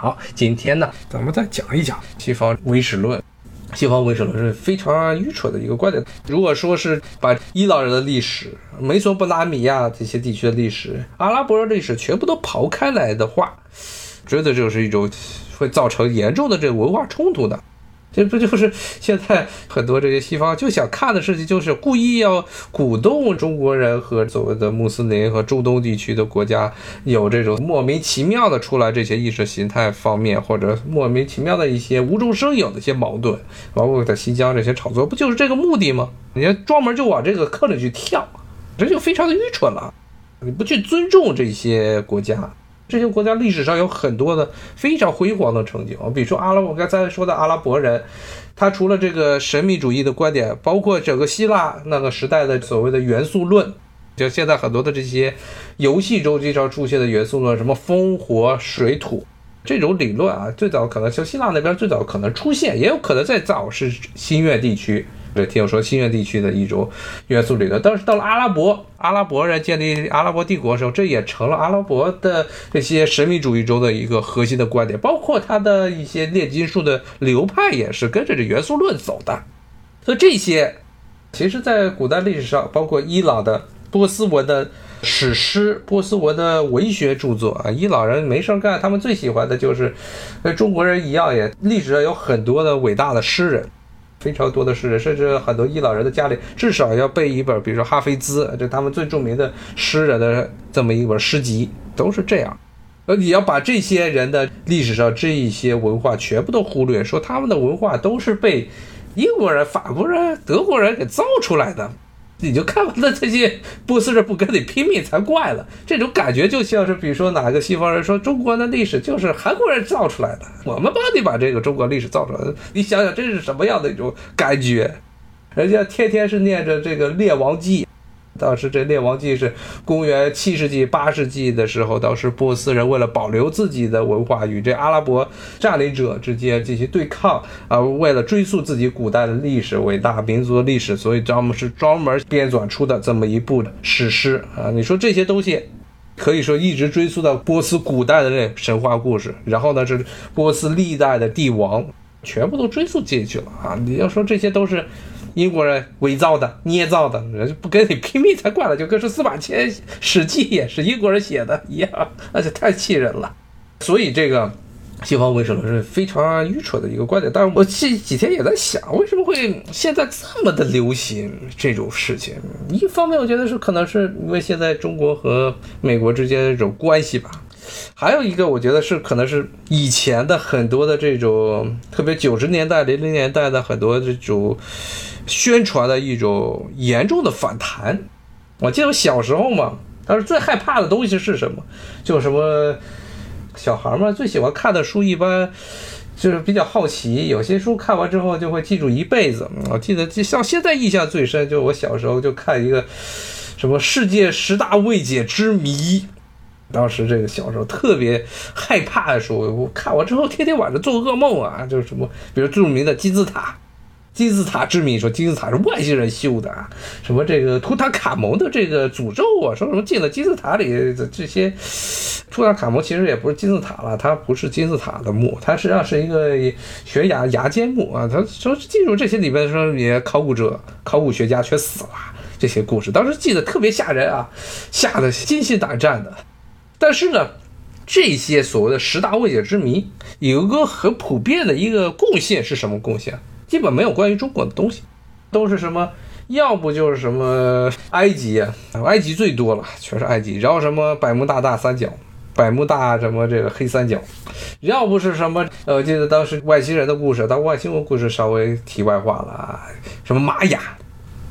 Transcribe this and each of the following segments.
好，今天呢，咱们再讲一讲西方唯史论。西方唯史论是非常愚蠢的一个观点。如果说是把伊朗人的历史、美索不达米亚这些地区的历史、阿拉伯人历史全部都刨开来的话，觉得就是一种会造成严重的这个文化冲突的。这不就是现在很多这些西方就想看的事情，就是故意要鼓动中国人和所谓的穆斯林和中东地区的国家有这种莫名其妙的出来这些意识形态方面或者莫名其妙的一些无中生有的一些矛盾，包括在新疆这些炒作，不就是这个目的吗？你专门就往这个坑里去跳，这就非常的愚蠢了。你不去尊重这些国家。这些国家历史上有很多的非常辉煌的成就比如说阿拉，我刚才说的阿拉伯人，他除了这个神秘主义的观点，包括整个希腊那个时代的所谓的元素论，就现在很多的这些游戏中经常出现的元素论，什么风火水土这种理论啊，最早可能像希腊那边最早可能出现，也有可能再早是新月地区。听我说，新月地区的一种元素理论，但是到了阿拉伯，阿拉伯人建立阿拉伯帝国的时候，这也成了阿拉伯的这些神秘主义中的一个核心的观点，包括他的一些炼金术的流派也是跟着这元素论走的。所以这些，其实，在古代历史上，包括伊朗的波斯文的史诗、波斯文的文学著作啊，伊朗人没事干，他们最喜欢的就是跟中国人一样，也历史上有很多的伟大的诗人。非常多的诗人，甚至很多伊朗人的家里至少要背一本，比如说哈菲兹，这他们最著名的诗人的这么一本诗集，都是这样。而，你要把这些人的历史上这一些文化全部都忽略，说他们的文化都是被英国人、法国人、德国人给造出来的。你就看完了这些波斯人不跟你拼命才怪了，这种感觉就像是，比如说哪个西方人说中国的历史就是韩国人造出来的，我们帮你把这个中国历史造出来，你想想这是什么样的一种感觉？人家天天是念着这个《列王纪》。当时这《列王纪》是公元七世纪、八世纪的时候，当时波斯人为了保留自己的文化，与这阿拉伯占领者之间进行对抗啊，为了追溯自己古代的历史、伟大民族的历史，所以专门是专门编纂出的这么一部史诗啊。你说这些东西，可以说一直追溯到波斯古代的那神话故事，然后呢是波斯历代的帝王，全部都追溯进去了啊。你要说这些都是。英国人伪造的、捏造的，人不跟你拼命才怪了，就跟是司马迁《史记》也是英国人写的一样，而且太气人了。所以这个西方唯史论是非常愚蠢的一个观点。但是我这几天也在想，为什么会现在这么的流行这种事情？一方面，我觉得是可能是因为现在中国和美国之间这种关系吧。还有一个，我觉得是可能是以前的很多的这种，特别九十年代、零零年代的很多这种宣传的一种严重的反弹。我记得我小时候嘛，当时最害怕的东西是什么？就什么小孩嘛，最喜欢看的书一般就是比较好奇，有些书看完之后就会记住一辈子。我记得就像现在印象最深，就我小时候就看一个什么世界十大未解之谜。当时这个小时候特别害怕的时候，我看完之后天天晚上做噩梦啊，就是什么，比如著名的金字塔，金字塔之谜，说金字塔是外星人修的啊，什么这个图坦卡蒙的这个诅咒啊，说什么进了金字塔里的这些，图坦卡蒙其实也不是金字塔了，它不是金字塔的墓，它实际上是一个悬崖崖尖墓啊，他说进入这些里面说也考古者、考古学家全死了，这些故事当时记得特别吓人啊，吓得心惊胆战的。但是呢，这些所谓的十大未解之谜有一个很普遍的一个贡献是什么贡献？基本没有关于中国的东西，都是什么？要不就是什么埃及啊，埃及最多了，全是埃及。然后什么百慕大大三角，百慕大什么这个黑三角，要不是什么？呃，我记得当时外星人的故事，当外星人故事稍微题外话了啊，什么玛雅。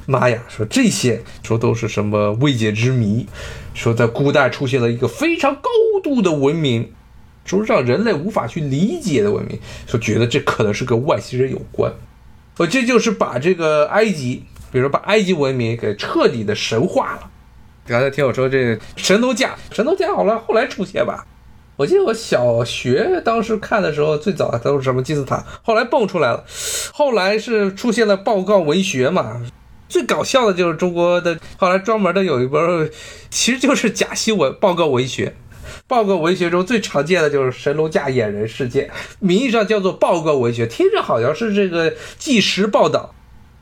玛雅说这些说都是什么未解之谜，说在古代出现了一个非常高度的文明，说让人类无法去理解的文明，说觉得这可能是跟外星人有关，我，这就是把这个埃及，比如说把埃及文明给彻底的神化了。刚才听我说这神农架，神农架好了，后来出现吧？我记得我小学当时看的时候，最早都是什么金字塔，后来蹦出来了，后来是出现了报告文学嘛。最搞笑的就是中国的，后来专门的有一本，其实就是假新闻报告文学，报告文学中最常见的就是神龙架野人事件，名义上叫做报告文学，听着好像是这个纪实报道。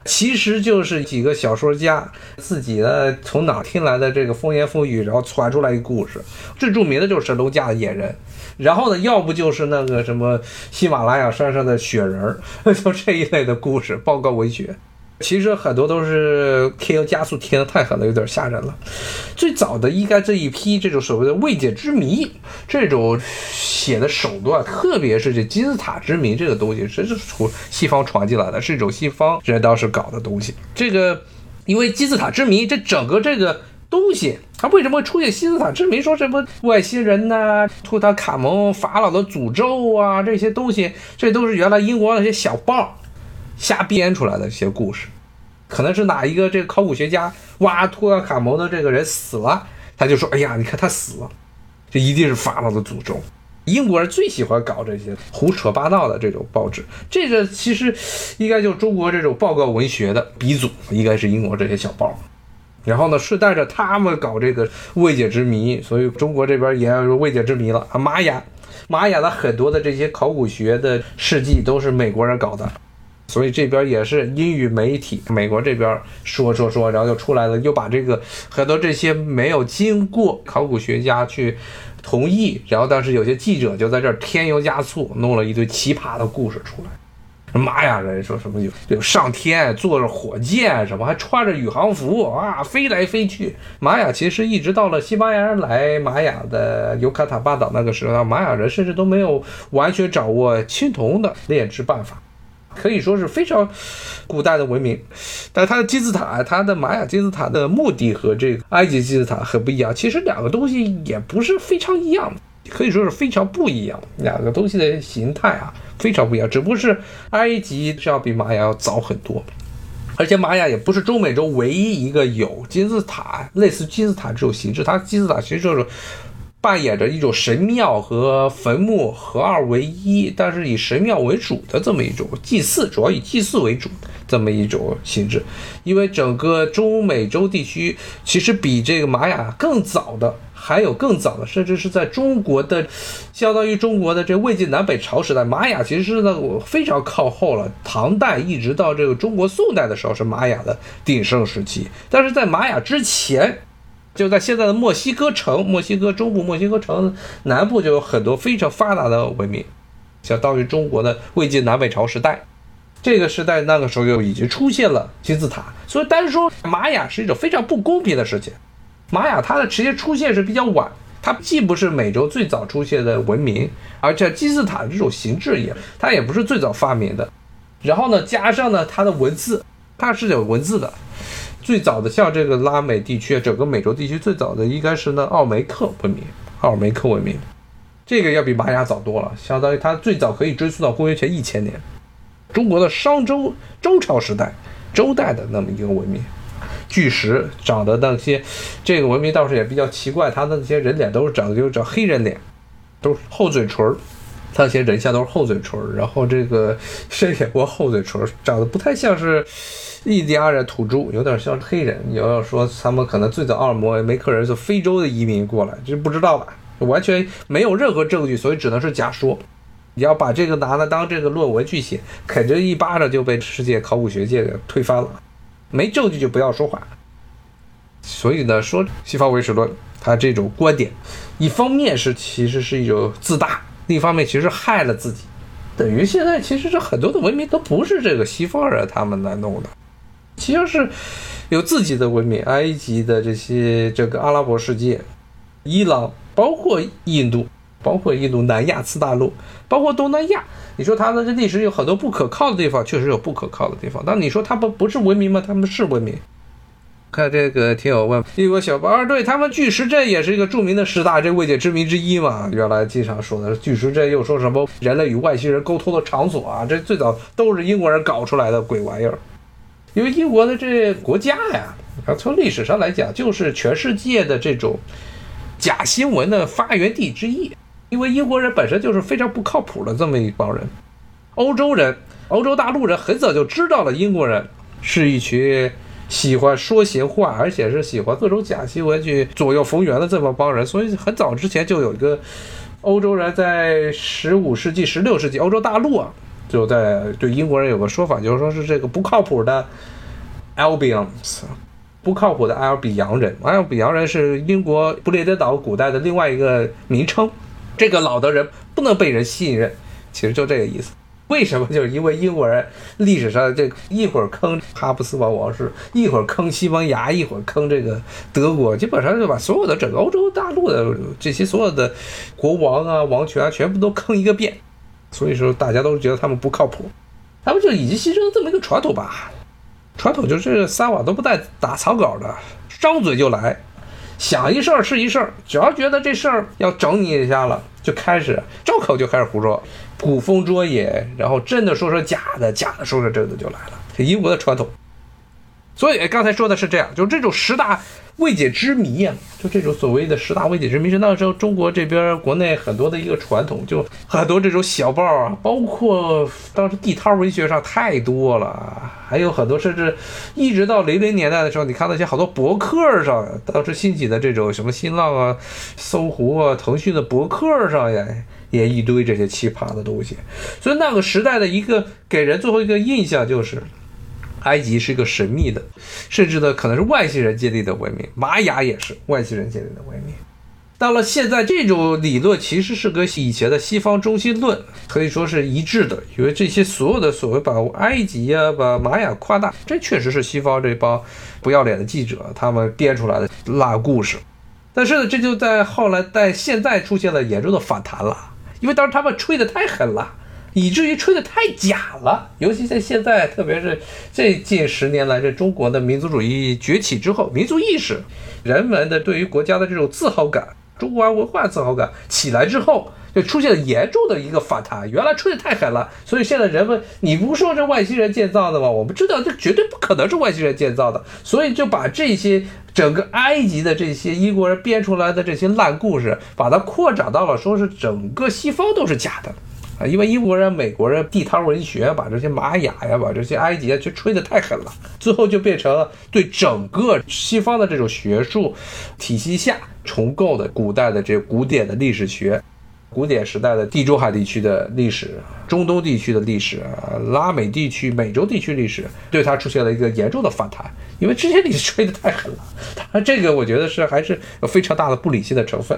其实就是几个小说家自己的从哪听来的这个风言风语，然后传出来一个故事。最著名的就是神龙架的野人，然后呢，要不就是那个什么喜马拉雅山上的雪人，就这一类的故事报告文学。其实很多都是添油加醋，添的太狠了，有点吓人了。最早的应该这一批这种所谓的未解之谜，这种写的手段，特别是这金字塔之谜这个东西，这是从西方传进来的，是一种西方人当时搞的东西。这个因为金字塔之谜，这整个这个东西，它为什么会出现金字塔之谜？说什么外星人呐，图坦卡蒙法老的诅咒啊，这些东西，这都是原来英国那些小报。瞎编出来的一些故事，可能是哪一个这个考古学家挖托尔卡蒙的这个人死了，他就说：“哎呀，你看他死了，这一定是法老的诅咒。”英国人最喜欢搞这些胡扯八道的这种报纸，这个其实应该就中国这种报告文学的鼻祖，应该是英国这些小报。然后呢，顺带着他们搞这个未解之谜，所以中国这边也要有未解之谜了啊！玛雅，玛雅的很多的这些考古学的事迹都是美国人搞的。所以这边也是英语媒体，美国这边说说说，然后就出来了，又把这个很多这些没有经过考古学家去同意，然后但是有些记者就在这添油加醋，弄了一堆奇葩的故事出来。玛雅人说什么有有上天坐着火箭，什么还穿着宇航服啊飞来飞去。玛雅其实一直到了西班牙人来玛雅的尤卡坦半岛那个时候，玛雅人甚至都没有完全掌握青铜的炼制办法。可以说是非常古代的文明，但它的金字塔，它的玛雅金字塔的目的和这个埃及金字塔很不一样。其实两个东西也不是非常一样，可以说是非常不一样。两个东西的形态啊非常不一样，只不过是埃及是要比玛雅要早很多，而且玛雅也不是中美洲唯一一个有金字塔类似金字塔这种形制，它金字塔其实就是。扮演着一种神庙和坟墓合二为一，但是以神庙为主的这么一种祭祀，主要以祭祀为主这么一种形制。因为整个中美洲地区其实比这个玛雅更早的，还有更早的，甚至是在中国的，相当于中国的这魏晋南北朝时代，玛雅其实是呢非常靠后了。唐代一直到这个中国宋代的时候是玛雅的鼎盛时期，但是在玛雅之前。就在现在的墨西哥城，墨西哥中部、墨西哥城南部就有很多非常发达的文明，相当于中国的魏晋南北朝时代。这个时代那个时候就已经出现了金字塔，所以单说玛雅是一种非常不公平的事情。玛雅它的直接出现是比较晚，它既不是美洲最早出现的文明，而且金字塔这种形制也它也不是最早发明的。然后呢，加上呢它的文字，它是有文字的。最早的像这个拉美地区，整个美洲地区最早的应该是那奥梅克文明，奥梅克文明，这个要比玛雅早多了，相当于它最早可以追溯到公元前一千年，中国的商周周朝时代，周代的那么一个文明，巨石长的那些，这个文明倒是也比较奇怪，它那些人脸都是长的就是长黑人脸，都是厚嘴唇儿，那些人像都是厚嘴唇儿，然后这个深眼窝厚嘴唇儿，长得不太像是。印第安人土著有点像黑人，你要说他们可能最早奥尔摩梅克人是非洲的移民过来，这不知道吧？完全没有任何证据，所以只能是假说。你要把这个拿来当这个论文去写，肯定一巴掌就被世界考古学界给推翻了。没证据就不要说话。所以呢，说西方唯史论，他这种观点，一方面是其实是一种自大，另一方面其实害了自己，等于现在其实这很多的文明都不是这个西方人他们来弄的。其实是有自己的文明，埃及的这些这个阿拉伯世界，伊朗，包括印度，包括印度南亚次大陆，包括东南亚。你说它的这历史有很多不可靠的地方，确实有不可靠的地方。但你说它不不是文明吗？他们是文明。看这个听友问，一个小包，对他们巨石阵也是一个著名的十大这未解之谜之一嘛？原来经常说的巨石阵又说什么人类与外星人沟通的场所啊？这最早都是英国人搞出来的鬼玩意儿。因为英国的这国家呀，从历史上来讲，就是全世界的这种假新闻的发源地之一。因为英国人本身就是非常不靠谱的这么一帮人，欧洲人、欧洲大陆人很早就知道了英国人是一群喜欢说闲话，而且是喜欢各种假新闻去左右逢源的这么帮人，所以很早之前就有一个欧洲人在十五世纪、十六世纪欧洲大陆啊，就在对英国人有个说法，就是说是这个不靠谱的 Albions，不靠谱的埃尔比洋人。埃尔比洋人是英国不列颠岛古代的另外一个名称，这个老的人不能被人信任，其实就这个意思。为什么？就是因为英国人历史上这一会儿坑哈布斯堡王室，一会儿坑西班牙，一会儿坑这个德国，基本上就把所有的整个欧洲大陆的这些所有的国王啊、王权啊，全部都坑一个遍。所以说，大家都觉得他们不靠谱，他们就已经牺牲了这么一个传统吧。传统就是撒网都不带打草稿的，张嘴就来，想一事儿是一事儿，只要觉得这事儿要整你一下了，就开始张口就开始胡说。捕风捉影，然后真的说说假的，假的说说真的就来了。这英国的传统，所以刚才说的是这样，就这种十大未解之谜啊，就这种所谓的十大未解之谜，是那时候中国这边国内很多的一个传统，就很多这种小报啊，包括当时地摊文学上太多了，还有很多甚至一直到零零年代的时候，你看那些好多博客上，当时兴起的这种什么新浪啊、搜狐啊、腾讯的博客上呀。也一堆这些奇葩的东西，所以那个时代的一个给人最后一个印象就是，埃及是一个神秘的，甚至呢可能是外星人建立的文明，玛雅也是外星人建立的文明。到了现在，这种理论其实是跟以前的西方中心论可以说是一致的，因为这些所有的所谓把埃及呀、把玛雅夸大，这确实是西方这帮不要脸的记者他们编出来的烂故事。但是呢，这就在后来在现在出现了严重的反弹了。因为当时他们吹得太狠了，以至于吹得太假了。尤其在现在，特别是这近十年来，这中国的民族主义崛起之后，民族意识、人们的对于国家的这种自豪感、中华文化自豪感起来之后，就出现了严重的一个反弹。原来吹得太狠了，所以现在人们，你不说这外星人建造的吗？我们知道这绝对不可能是外星人建造的，所以就把这些。整个埃及的这些英国人编出来的这些烂故事，把它扩展到了说是整个西方都是假的啊！因为英国人、美国人地摊文学把这些玛雅呀、把这些埃及啊，就吹得太狠了，最后就变成了对整个西方的这种学术体系下重构的古代的这古典的历史学。古典时代的地中海地区的历史、中东地区的历史、拉美地区、美洲地区历史，对它出现了一个严重的反弹，因为这些历史吹得太狠了。它这个我觉得是还是有非常大的不理性的成分，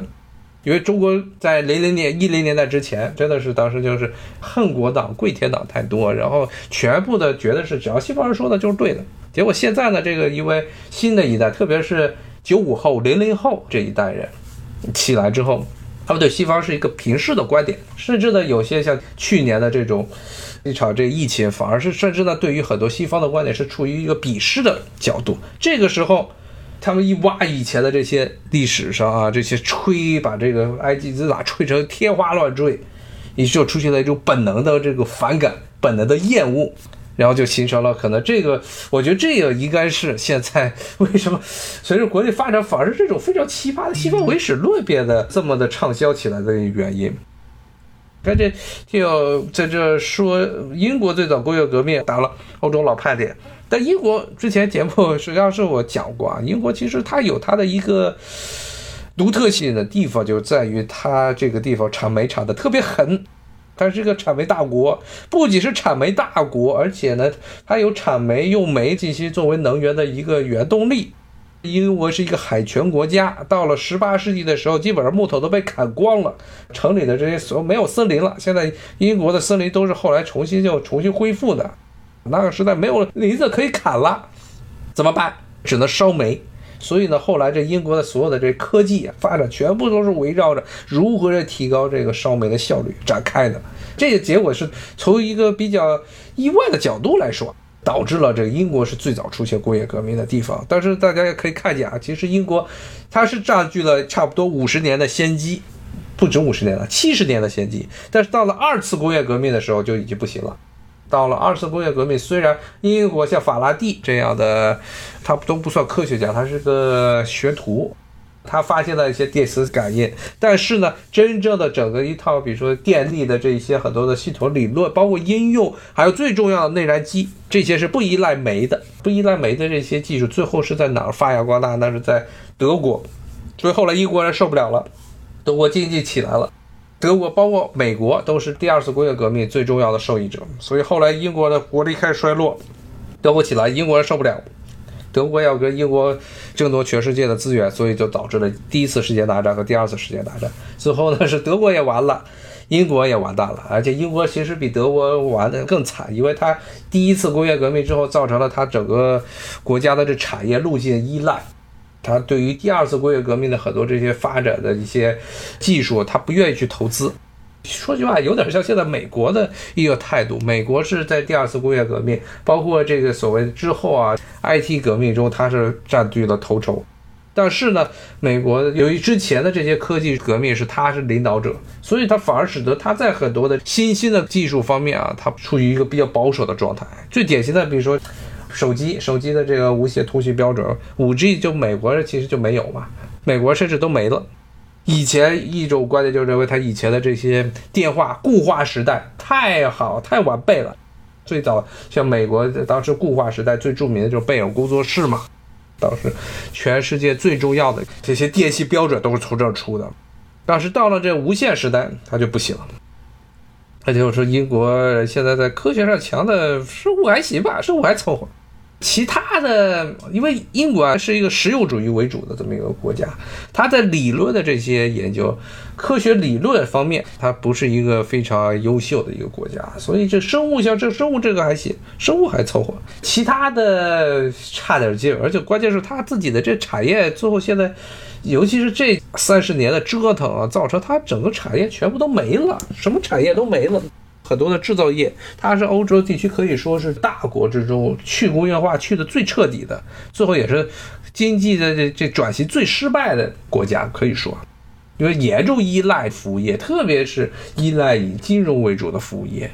因为中国在零零年、一零年代之前，真的是当时就是恨国党、跪舔党太多，然后全部的觉得是只要西方人说的就是对的。结果现在呢，这个因为新的一代，特别是九五后、零零后这一代人起来之后。他们对西方是一个平视的观点，甚至呢，有些像去年的这种一场这疫情，反而是甚至呢，对于很多西方的观点是处于一个鄙视的角度。这个时候，他们一挖以前的这些历史上啊，这些吹把这个埃及之塔吹成天花乱坠，也就出现了一种本能的这个反感，本能的厌恶。然后就形成了可能这个，我觉得这个应该是现在为什么随着国内发展，反而这种非常奇葩的西方唯史论变得这么的畅销起来的原因。看这就要在这说英国最早工业革命打了欧洲老派点，但英国之前节目实际上是我讲过啊，英国其实它有它的一个独特性的地方，就在于它这个地方产煤产的特别狠。它是一个产煤大国，不仅是产煤大国，而且呢，它有产煤用煤进行作为能源的一个原动力。英国是一个海权国家，到了十八世纪的时候，基本上木头都被砍光了，城里的这些所没有森林了。现在英国的森林都是后来重新就重新恢复的，那个时代没有林子可以砍了，怎么办？只能烧煤。所以呢，后来这英国的所有的这科技发展，全部都是围绕着如何提高这个烧煤的效率展开的。这个结果是从一个比较意外的角度来说，导致了这个英国是最早出现工业革命的地方。但是大家也可以看见啊，其实英国它是占据了差不多五十年的先机，不止五十年了，七十年的先机。但是到了二次工业革命的时候就已经不行了。到了二次工业革命，虽然英国像法拉第这样的，他都不算科学家，他是个学徒，他发现了一些电磁感应，但是呢，真正的整个一套，比如说电力的这一些很多的系统理论，包括应用，还有最重要的内燃机，这些是不依赖煤的，不依赖煤的这些技术，最后是在哪儿发扬光大？那是在德国。所以后来英国人受不了了，德国经济起来了，德国包括美国都是第二次工业革命最重要的受益者。所以后来英国的国力开始衰落，德国起来，英国人受不了。德国要跟英国争夺全世界的资源，所以就导致了第一次世界大战和第二次世界大战。最后呢，是德国也完了，英国也完蛋了。而且英国其实比德国玩的更惨，因为它第一次工业革命之后，造成了它整个国家的这产业路径依赖。他对于第二次工业革命的很多这些发展的一些技术，他不愿意去投资。说句话，有点像现在美国的一个态度。美国是在第二次工业革命，包括这个所谓之后啊，IT 革命中，它是占据了头筹。但是呢，美国由于之前的这些科技革命是它是领导者，所以它反而使得它在很多的新兴的技术方面啊，它处于一个比较保守的状态。最典型的，比如说手机，手机的这个无线通讯标准，五 G 就美国其实就没有嘛，美国甚至都没了。以前一种观点就认为他以前的这些电话固化时代太好太完备了，最早像美国当时固化时代最著名的就是贝尔工作室嘛，当时全世界最重要的这些电信标准都是从这儿出的，但是到了这无线时代它就不行了，那就是说英国现在在科学上强的生物还行吧，生物还凑合。其他的，因为英国啊是一个实用主义为主的这么一个国家，它在理论的这些研究、科学理论方面，它不是一个非常优秀的一个国家，所以这生物像这生物这个还行，生物还凑合，其他的差点劲儿，而且关键是它自己的这产业最后现在，尤其是这三十年的折腾啊，造成它整个产业全部都没了，什么产业都没了。很多的制造业，它是欧洲地区可以说是大国之中去工业化去的最彻底的，最后也是经济的这这转型最失败的国家，可以说，因为严重依赖服务业，特别是依赖以金融为主的服务业，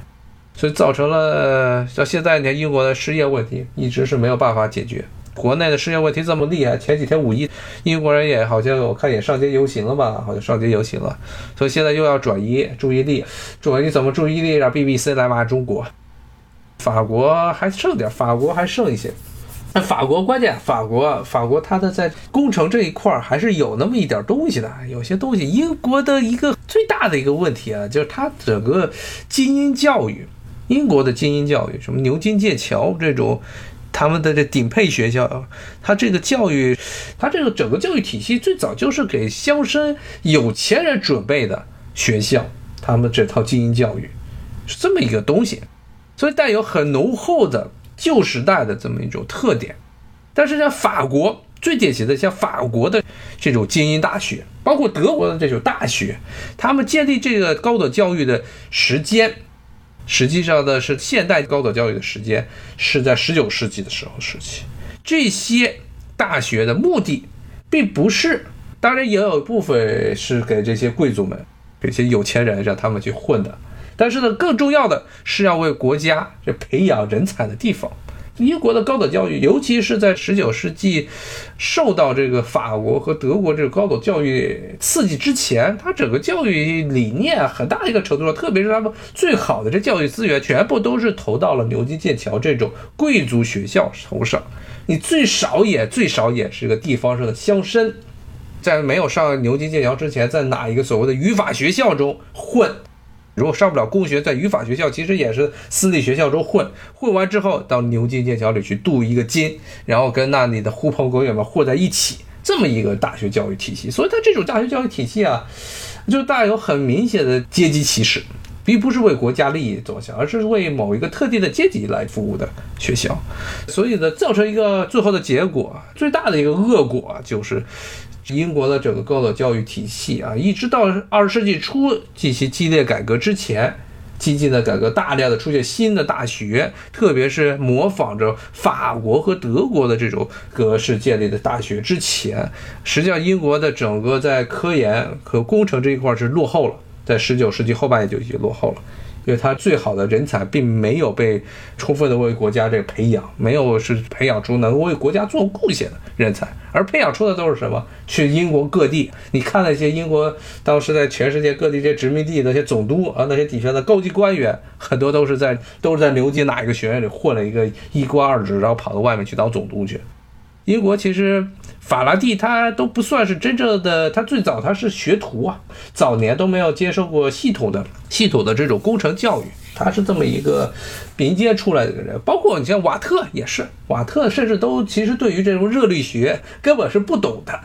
所以造成了到现在你看英国的失业问题一直是没有办法解决。国内的失业问题这么厉害，前几天五一，英国人也好像我看也上街游行了吧？好像上街游行了，所以现在又要转移注意力，转移怎么注意力？让 BBC 来骂中国，法国还剩点，法国还剩一些。那法国关键，法国法国它的在工程这一块儿还是有那么一点东西的，有些东西。英国的一个最大的一个问题啊，就是它整个精英教育，英国的精英教育，什么牛津、剑桥这种。他们的这顶配学校，他这个教育，他这个整个教育体系最早就是给乡绅有钱人准备的学校，他们这套精英教育是这么一个东西，所以带有很浓厚的旧时代的这么一种特点。但是像法国最典型的，像法国的这种精英大学，包括德国的这种大学，他们建立这个高等教育的时间。实际上呢，是现代高等教育的时间是在十九世纪的时候时期。这些大学的目的，并不是，当然也有一部分是给这些贵族们、这些有钱人让他们去混的。但是呢，更重要的是要为国家这培养人才的地方。英国的高等教育，尤其是在十九世纪受到这个法国和德国这个高等教育刺激之前，它整个教育理念很大一个程度上，特别是他们最好的这教育资源，全部都是投到了牛津、剑桥这种贵族学校头上。你最少也最少也是个地方上的乡绅，在没有上牛津、剑桥之前，在哪一个所谓的语法学校中混。如果上不了公学，在语法学校其实也是私立学校中混，混完之后到牛津、剑桥里去镀一个金，然后跟那里的狐朋狗友们混在一起，这么一个大学教育体系。所以它这种大学教育体系啊，就带有很明显的阶级歧视，并不是为国家利益着想，而是为某一个特定的阶级来服务的学校。所以呢，造成一个最后的结果，最大的一个恶果就是。英国的整个高等教育体系啊，一直到二十世纪初进行激烈改革之前，激进的改革，大量的出现新的大学，特别是模仿着法国和德国的这种格式建立的大学之前，实际上英国的整个在科研和工程这一块是落后了，在十九世纪后半叶就已经落后了。因为他最好的人才并没有被充分的为国家这个培养，没有是培养出能为国家做贡献的人才，而培养出的都是什么？去英国各地，你看那些英国当时在全世界各地这殖民地那些总督啊，那些底下的高级官员，很多都是在都是在牛津哪一个学院里混了一个一官二职，然后跑到外面去当总督去。英国其实法拉第他都不算是真正的，他最早他是学徒啊，早年都没有接受过系统的、系统的这种工程教育，他是这么一个民间出来的人。包括你像瓦特也是，瓦特甚至都其实对于这种热力学根本是不懂的，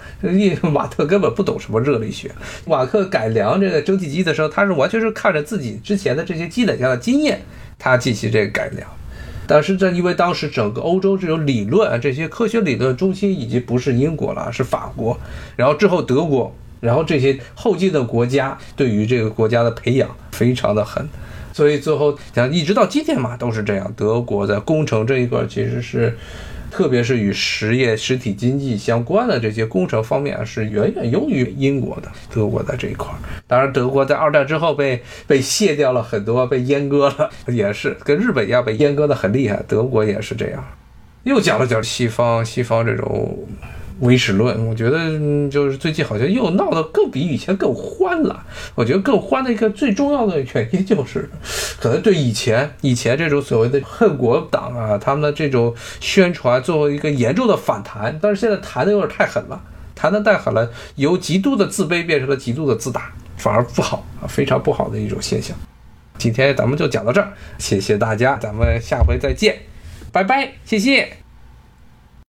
瓦特根本不懂什么热力学。瓦特改良这个蒸汽机的时候，他是完全是看着自己之前的这些积累下的经验，他进行这个改良。但是这因为当时整个欧洲这种理论啊，这些科学理论中心已经不是英国了，是法国，然后之后德国，然后这些后进的国家对于这个国家的培养非常的狠，所以最后讲一直到今天嘛都是这样，德国在工程这一块其实是。特别是与实业实体经济相关的这些工程方面，是远远优于英国的。德国在这一块，当然德国在二战之后被被卸掉了很多，被阉割了，也是跟日本一样被阉割的很厉害。德国也是这样。又讲了讲西方，西方这种。唯史论，我觉得就是最近好像又闹得更比以前更欢了。我觉得更欢的一个最重要的原因就是，可能对以前以前这种所谓的恨国党啊，他们的这种宣传作为一个严重的反弹，但是现在弹的有点太狠了，弹的太狠了，由极度的自卑变成了极度的自大，反而不好啊，非常不好的一种现象。今天咱们就讲到这儿，谢谢大家，咱们下回再见，拜拜，谢谢。